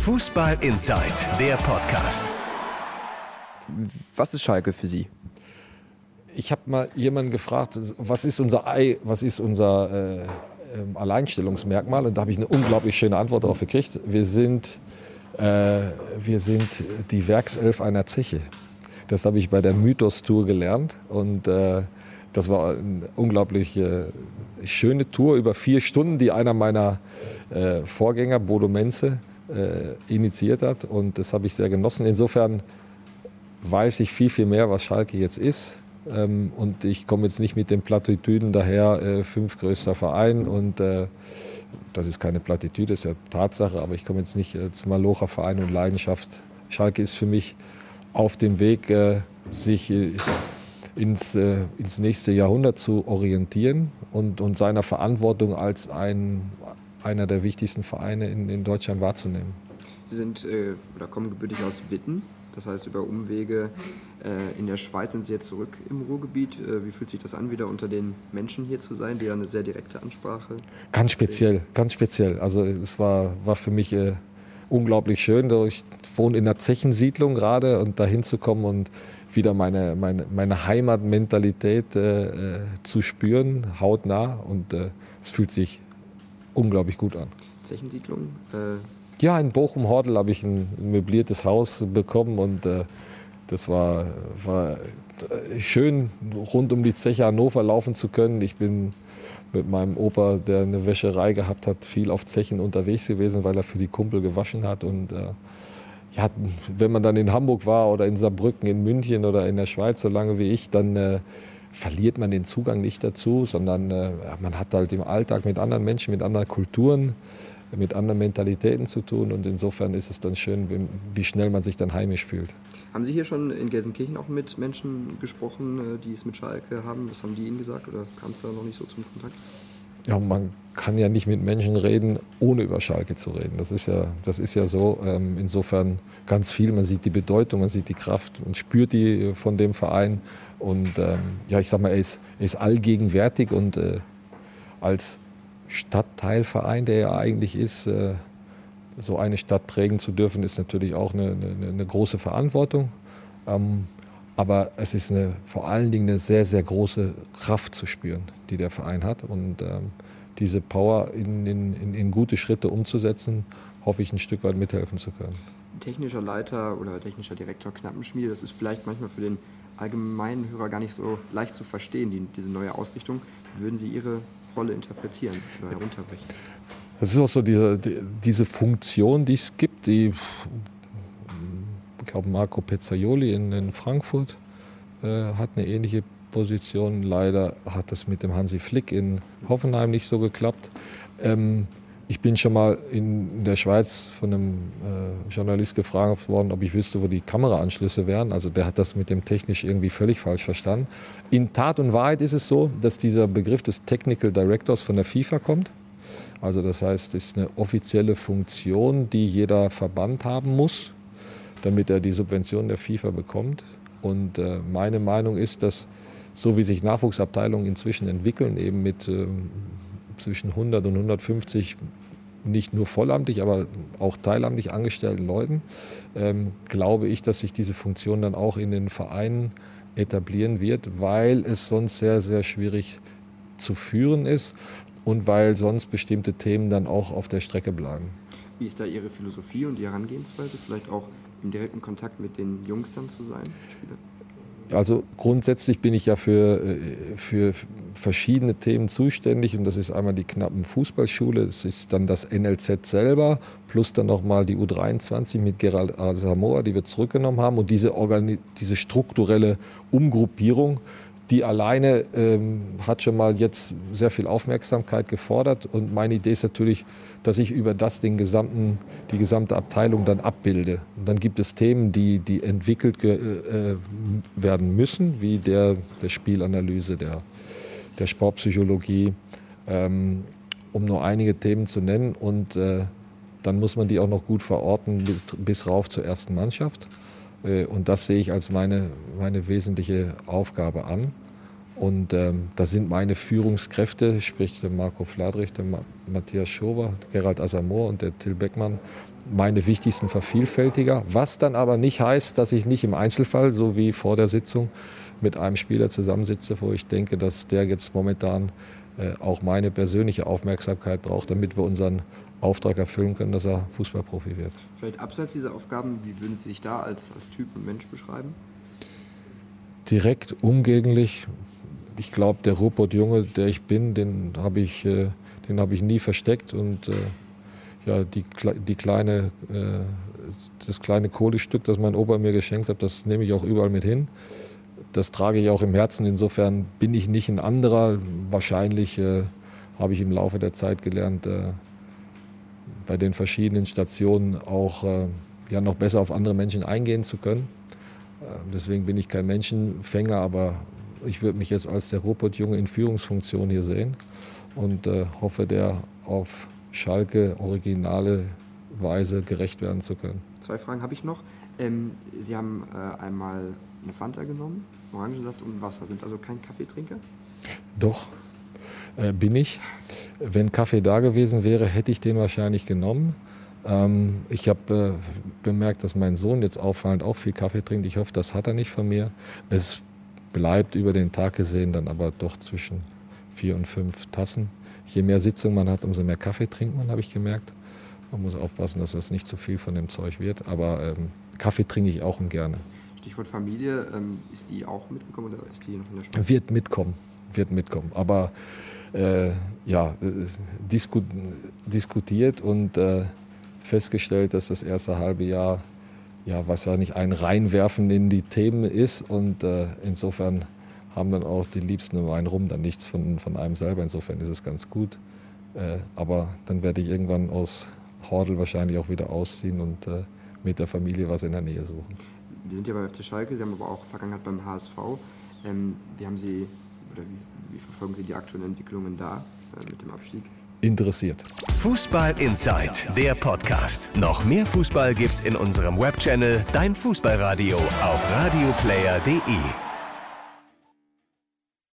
Fußball Inside, der Podcast. Was ist Schalke für Sie? Ich habe mal jemanden gefragt, was ist unser Ei, was ist unser äh, ähm, Alleinstellungsmerkmal? Und da habe ich eine unglaublich schöne Antwort darauf gekriegt. Wir sind, äh, wir sind die Werkself einer Zeche. Das habe ich bei der Mythos-Tour gelernt. Und äh, das war eine unglaublich äh, schöne Tour über vier Stunden, die einer meiner äh, Vorgänger, Bodo Menze, äh, initiiert hat. Und das habe ich sehr genossen. Insofern weiß ich viel, viel mehr, was Schalke jetzt ist. Ähm, und ich komme jetzt nicht mit den Plattitüden daher, äh, fünf größter Verein und äh, das ist keine Plattitüde, das ist ja Tatsache, aber ich komme jetzt nicht als Malocher Verein und Leidenschaft. Schalke ist für mich auf dem Weg, äh, sich äh, ins, äh, ins nächste Jahrhundert zu orientieren und, und seiner Verantwortung als ein, einer der wichtigsten Vereine in, in Deutschland wahrzunehmen. Sie sind äh, oder kommen gebürtig aus Witten, das heißt über Umwege äh, in der Schweiz sind Sie jetzt zurück im Ruhrgebiet. Äh, wie fühlt sich das an, wieder unter den Menschen hier zu sein, die ja eine sehr direkte Ansprache? Ganz speziell, ganz speziell. Also es war, war für mich äh, unglaublich schön. Ich wohne in einer Zechensiedlung gerade und da hinzukommen und wieder meine, meine, meine Heimatmentalität äh, äh, zu spüren, hautnah. Und äh, es fühlt sich unglaublich gut an. Zechensiedlung? ja, in Bochum-Hordel habe ich ein, möbliertes Haus bekommen und das war, war schön, rund um die Zeche Hannover laufen zu können. Ich bin mit meinem Opa, der eine Wäscherei gehabt hat, viel auf Zechen unterwegs gewesen, weil er für die Kumpel gewaschen hat. Und äh, ja, wenn man dann in Hamburg war oder in Saarbrücken, in München oder in der Schweiz, so lange wie ich, dann äh, verliert man den Zugang nicht dazu, sondern äh, man hat halt im Alltag mit anderen Menschen, mit anderen Kulturen mit anderen Mentalitäten zu tun und insofern ist es dann schön, wie, wie, schnell man sich dann heimisch fühlt. Haben Sie hier schon in Gelsenkirchen auch mit Menschen gesprochen, äh, die es mit Schalke haben? Was haben die Ihnen gesagt oder kam es da noch nicht so zum Kontakt? Ja, man kann ja nicht mit Menschen reden, ohne über Schalke zu reden. Das ist ja, das ist ja so. Ähm, insofern ganz viel. Man sieht die Bedeutung, man sieht die Kraft und spürt die von dem Verein. Und ähm, ja, ich sag mal, er ist, er ist allgegenwärtig und äh, als Stadtteilverein, der ja eigentlich ist, äh, so eine Stadt prägen zu dürfen, ist natürlich auch eine, eine, eine große Verantwortung. Ähm, aber es ist eine, vor allen Dingen eine sehr, sehr große Kraft zu spüren, die der Verein hat. Und ähm, diese Power in, in, in, gute Schritte umzusetzen, hoffe ich ein Stück weit mithelfen zu können. Technischer Leiter oder technischer Direktor Knappenschmiede, das ist vielleicht manchmal für den allgemeinen Hörer gar nicht so leicht zu verstehen, die, diese neue Ausrichtung. Würden Sie Ihre Rolle interpretieren oder herunterbrechen? Das ist auch so diese, diese Funktion, die es gibt, die, glaube, Marco Pezzaioli in, in Frankfurt äh, hat eine ähnliche Position. Leider hat das mit dem Hansi Flick in Hoffenheim nicht so geklappt. Ähm, ich bin schon mal in der Schweiz von einem äh, Journalist gefragt worden, ob ich wüsste, wo die Kameraanschlüsse wären. Also der hat das mit dem technisch irgendwie völlig falsch verstanden. In Tat und Wahrheit ist es so, dass dieser Begriff des Technical Directors von der FIFA kommt. Also das heißt, es ist eine offizielle Funktion, die jeder Verband haben muss, damit er die Subvention der FIFA bekommt. Und äh, meine Meinung ist, dass so wie sich Nachwuchsabteilungen inzwischen entwickeln, eben mit äh, zwischen 100 und 150 nicht nur vollamtlich, aber auch teilamtlich angestellten Leuten, ähm, glaube ich, dass sich diese Funktion dann auch in den Vereinen etablieren wird, weil es sonst sehr, sehr schwierig zu führen ist und weil sonst bestimmte Themen dann auch auf der Strecke bleiben. Wie ist da Ihre Philosophie und die Herangehensweise? Vielleicht auch im direkten Kontakt mit den Jungs dann zu sein? Also grundsätzlich bin ich ja für, äh, für verschiedene Themen zuständig und das ist einmal die knappen Fußballschule, das ist dann das NLZ selber, plus dann nochmal die U23 mit Gerald Asamoah, die wir zurückgenommen haben und diese, diese strukturelle Umgruppierung, die alleine ähm, hat schon mal jetzt sehr viel Aufmerksamkeit gefordert und meine Idee ist natürlich, dass ich über das den gesamten, die gesamte Abteilung dann abbilde. Und dann gibt es Themen, die, die entwickelt äh, werden müssen, wie der, der Spielanalyse, der, der Sportpsychologie, ähm, um nur einige Themen zu nennen. Und äh, dann muss man die auch noch gut verorten bis, bis rauf zur ersten Mannschaft. Äh, und das sehe ich als meine, meine wesentliche Aufgabe an. Und ähm, da sind meine Führungskräfte, sprich der Marco Fladrich, der Ma Matthias Schober, Gerald Asamoah und der Till Beckmann, meine wichtigsten Vervielfältiger, was dann aber nicht heißt, dass ich nicht im Einzelfall, so wie vor der Sitzung, mit einem Spieler zusammensitze, wo ich denke, dass der jetzt momentan äh, auch meine persönliche Aufmerksamkeit braucht, damit wir unseren Auftrag erfüllen können, dass er Fußballprofi wird. Vielleicht abseits dieser Aufgaben, wie würden Sie sich da als, als Typ und Mensch beschreiben? Direkt, umgänglich. Ich glaube, der Ruhrpott-Junge, der ich bin, den habe ich, äh, hab ich nie versteckt und äh, ja, die, die kleine, äh, das kleine Kohlestück, das mein Opa mir geschenkt hat, das nehme ich auch überall mit hin. Das trage ich auch im Herzen. Insofern bin ich nicht ein anderer. Wahrscheinlich äh, habe ich im Laufe der Zeit gelernt, äh, bei den verschiedenen Stationen auch äh, ja, noch besser auf andere Menschen eingehen zu können. Äh, deswegen bin ich kein Menschenfänger, aber ich würde mich jetzt als der Robotjunge in Führungsfunktion hier sehen und äh, hoffe, der auf Schalke originale Weise gerecht werden zu können. Zwei Fragen habe ich noch. Ähm, Sie haben äh, einmal eine Fanta genommen, Orangensaft und Wasser. Sind also kein Kaffeetrinker? Doch, äh, bin ich. Wenn Kaffee da gewesen wäre, hätte ich den wahrscheinlich genommen. Ähm, ich habe äh, bemerkt, dass mein Sohn jetzt auffallend auch viel Kaffee trinkt. Ich hoffe, das hat er nicht von mir. Es bleibt über den Tag gesehen dann aber doch zwischen vier und fünf Tassen je mehr Sitzung man hat, umso mehr Kaffee trinkt man, habe ich gemerkt. Man muss aufpassen, dass das nicht zu viel von dem Zeug wird. Aber ähm, Kaffee trinke ich auch und gerne. Stichwort Familie, ähm, ist die auch mitgekommen oder ist die noch in der Schule? Wird mitkommen, wird mitkommen. Aber äh, ja, äh, disku diskutiert und äh, festgestellt, dass das erste halbe Jahr ja wahrscheinlich ein Reinwerfen in die Themen ist und äh, insofern haben dann auch die Liebsten um einen rum dann nichts von, von einem selber. Insofern ist es ganz gut. Äh, aber dann werde ich irgendwann aus Hordel wahrscheinlich auch wieder ausziehen und äh, mit der Familie was in der Nähe suchen. Wir sind ja bei FC Schalke, Sie haben aber auch Vergangenheit beim HSV. Ähm, wie haben Sie oder wie, wie, verfolgen Sie die aktuellen Entwicklungen da äh, mit dem Abstieg? Interessiert. Fußball Inside, der Podcast. Noch mehr Fußball gibt's in unserem Webchannel Dein Fußballradio auf radioplayer.de.